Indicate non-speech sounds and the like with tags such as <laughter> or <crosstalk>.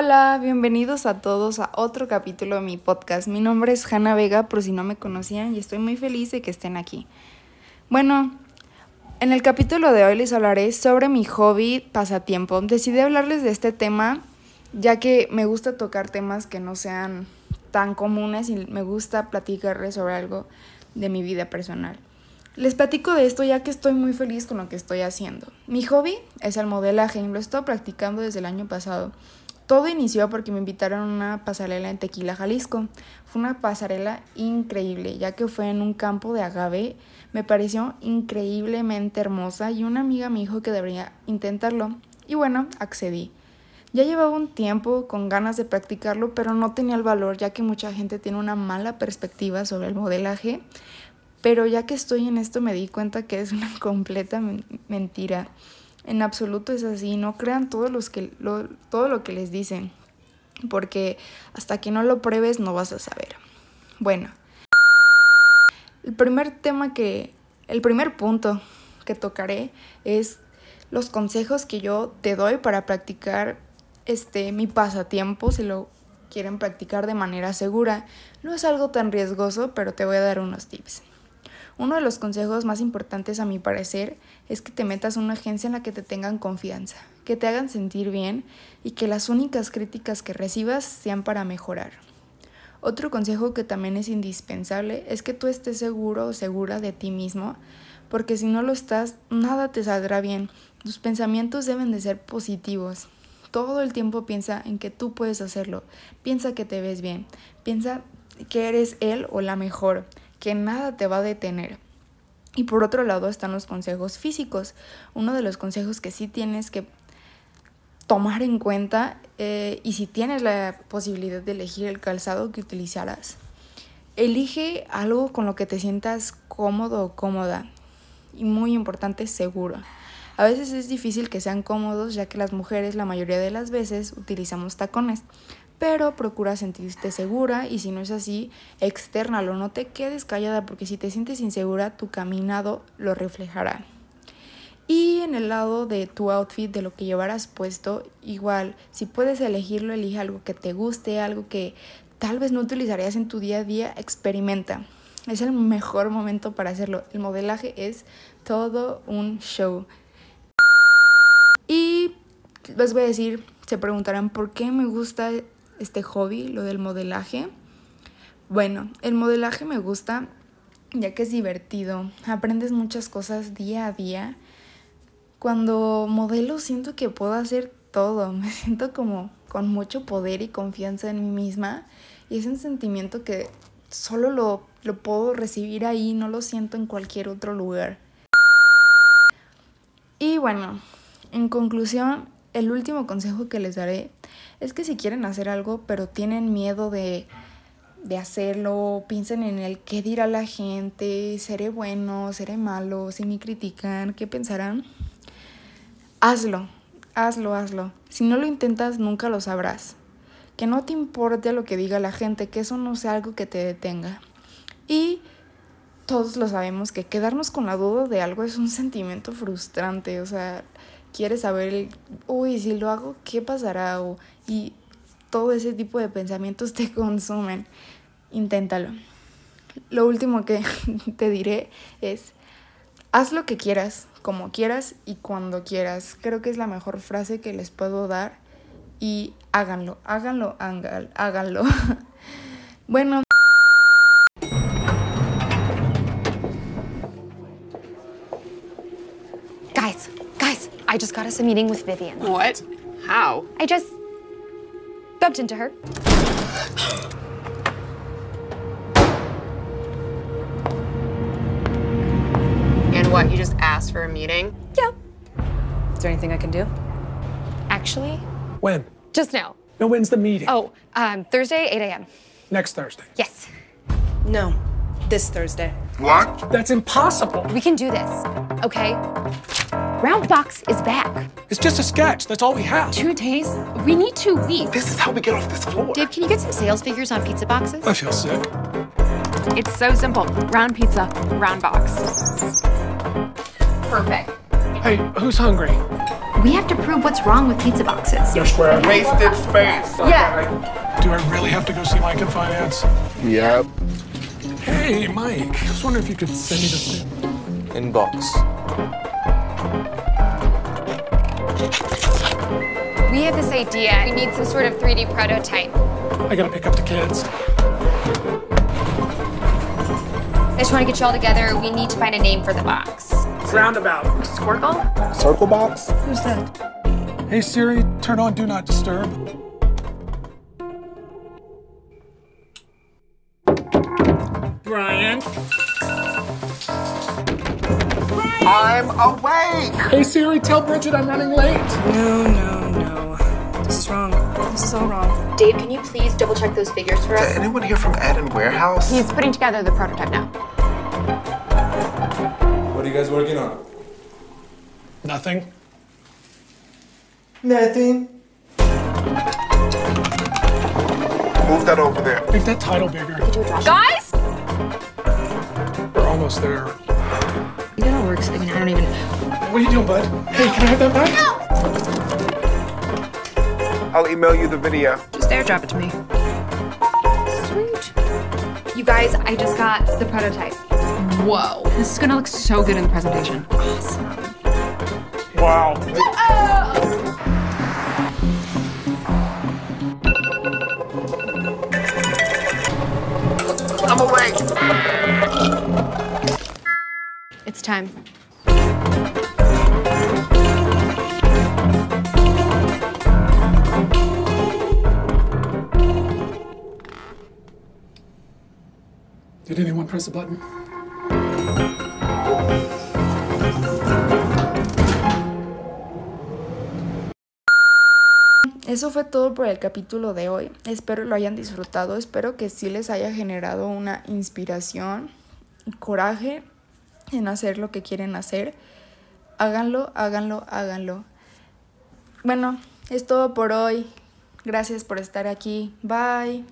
Hola, bienvenidos a todos a otro capítulo de mi podcast. Mi nombre es Hanna Vega, por si no me conocían, y estoy muy feliz de que estén aquí. Bueno, en el capítulo de hoy les hablaré sobre mi hobby pasatiempo. Decidí hablarles de este tema ya que me gusta tocar temas que no sean tan comunes y me gusta platicarles sobre algo de mi vida personal. Les platico de esto ya que estoy muy feliz con lo que estoy haciendo. Mi hobby es el modelaje y lo estado practicando desde el año pasado. Todo inició porque me invitaron a una pasarela en Tequila, Jalisco. Fue una pasarela increíble, ya que fue en un campo de agave. Me pareció increíblemente hermosa y una amiga me dijo que debería intentarlo. Y bueno, accedí. Ya llevaba un tiempo con ganas de practicarlo, pero no tenía el valor, ya que mucha gente tiene una mala perspectiva sobre el modelaje. Pero ya que estoy en esto me di cuenta que es una <laughs> completa mentira. En absoluto es así, no crean todo, los que, todo lo que les dicen, porque hasta que no lo pruebes no vas a saber. Bueno, el primer tema que, el primer punto que tocaré es los consejos que yo te doy para practicar este mi pasatiempo si lo quieren practicar de manera segura. No es algo tan riesgoso, pero te voy a dar unos tips. Uno de los consejos más importantes a mi parecer es que te metas en una agencia en la que te tengan confianza, que te hagan sentir bien y que las únicas críticas que recibas sean para mejorar. Otro consejo que también es indispensable es que tú estés seguro o segura de ti mismo, porque si no lo estás, nada te saldrá bien. Tus pensamientos deben de ser positivos. Todo el tiempo piensa en que tú puedes hacerlo. Piensa que te ves bien. Piensa que eres él o la mejor que nada te va a detener. Y por otro lado están los consejos físicos. Uno de los consejos que sí tienes que tomar en cuenta eh, y si tienes la posibilidad de elegir el calzado que utilizarás, elige algo con lo que te sientas cómodo o cómoda. Y muy importante, seguro. A veces es difícil que sean cómodos ya que las mujeres la mayoría de las veces utilizamos tacones, pero procura sentirte segura y si no es así, externalo, no te quedes callada porque si te sientes insegura, tu caminado lo reflejará. Y en el lado de tu outfit, de lo que llevarás puesto, igual, si puedes elegirlo, elige algo que te guste, algo que tal vez no utilizarías en tu día a día, experimenta. Es el mejor momento para hacerlo. El modelaje es todo un show. Y les voy a decir, se preguntarán por qué me gusta este hobby, lo del modelaje. Bueno, el modelaje me gusta ya que es divertido, aprendes muchas cosas día a día. Cuando modelo siento que puedo hacer todo, <laughs> me siento como con mucho poder y confianza en mí misma y es un sentimiento que solo lo, lo puedo recibir ahí, no lo siento en cualquier otro lugar. Y bueno, en conclusión, el último consejo que les daré es que si quieren hacer algo pero tienen miedo de, hacerlo, piensen en el qué dirá la gente, seré bueno, seré malo, si me critican, qué pensarán. Hazlo, hazlo, hazlo. Si no lo intentas, nunca lo sabrás. Que no te importe lo que diga la gente, que eso no sea algo que te detenga. Y todos lo sabemos que quedarnos con la duda de algo es un <laughs> sentimiento frustrante, o sea, quieres saber, uy, si lo hago, ¿qué pasará? O, y todo ese tipo de pensamientos <laughs> te consumen. Inténtalo. Lo último que <laughs> te diré es, haz lo que quieras, como quieras y cuando quieras. Creo que es la mejor frase que les puedo dar y háganlo, háganlo, háganlo. <laughs> bueno. Us a meeting with Vivian. What? How? I just bumped into her. And what, you just asked for a meeting? Yeah. Is there anything I can do? Actually? When? Just now. No, when's the meeting? Oh, um, Thursday, 8 a.m. Next Thursday. Yes. No, this Thursday. What? That's impossible. We can do this, okay? Roundbox is back. It's just a sketch. That's all we have. Two days? We need two weeks. This is how we get off this floor. Dave, can you get some sales figures on pizza boxes? I feel sick. It's so simple. Round pizza, round box. Perfect. Hey, who's hungry? We have to prove what's wrong with pizza boxes. They're square. Wasted space. Yeah. Do I really have to go see Mike in finance? Yep. Hey, Mike. I was wondering if you could send me this. Inbox. We have this idea. We need some sort of 3D prototype. I gotta pick up the kids. I just want to get you all together. We need to find a name for the box. Roundabout. Squircle? Circle box? Who's that? Hey Siri, turn on Do Not Disturb. Brian. I'm awake. Hey Siri, tell Bridget I'm running late. No, no, no. This is wrong. This is all wrong. Dave, can you please double check those figures for us? Anyone here from Adam Warehouse? He's putting together the prototype now. What are you guys working on? Nothing. Nothing. Move that over there. Make that title bigger. Guys! We're almost there. It all works. I mean, I don't even. What are you doing, bud? Hey, can I have that back? I'll email you the video. Just airdrop it to me. Sweet. You guys, I just got the prototype. Whoa. This is gonna look so good in the presentation. Awesome. Wow. I'm time. Did anyone press the button? Eso fue todo por el capítulo de hoy. Espero lo hayan disfrutado. Espero que sí les haya generado una inspiración y coraje en hacer lo que quieren hacer. Háganlo, háganlo, háganlo. Bueno, es todo por hoy. Gracias por estar aquí. Bye.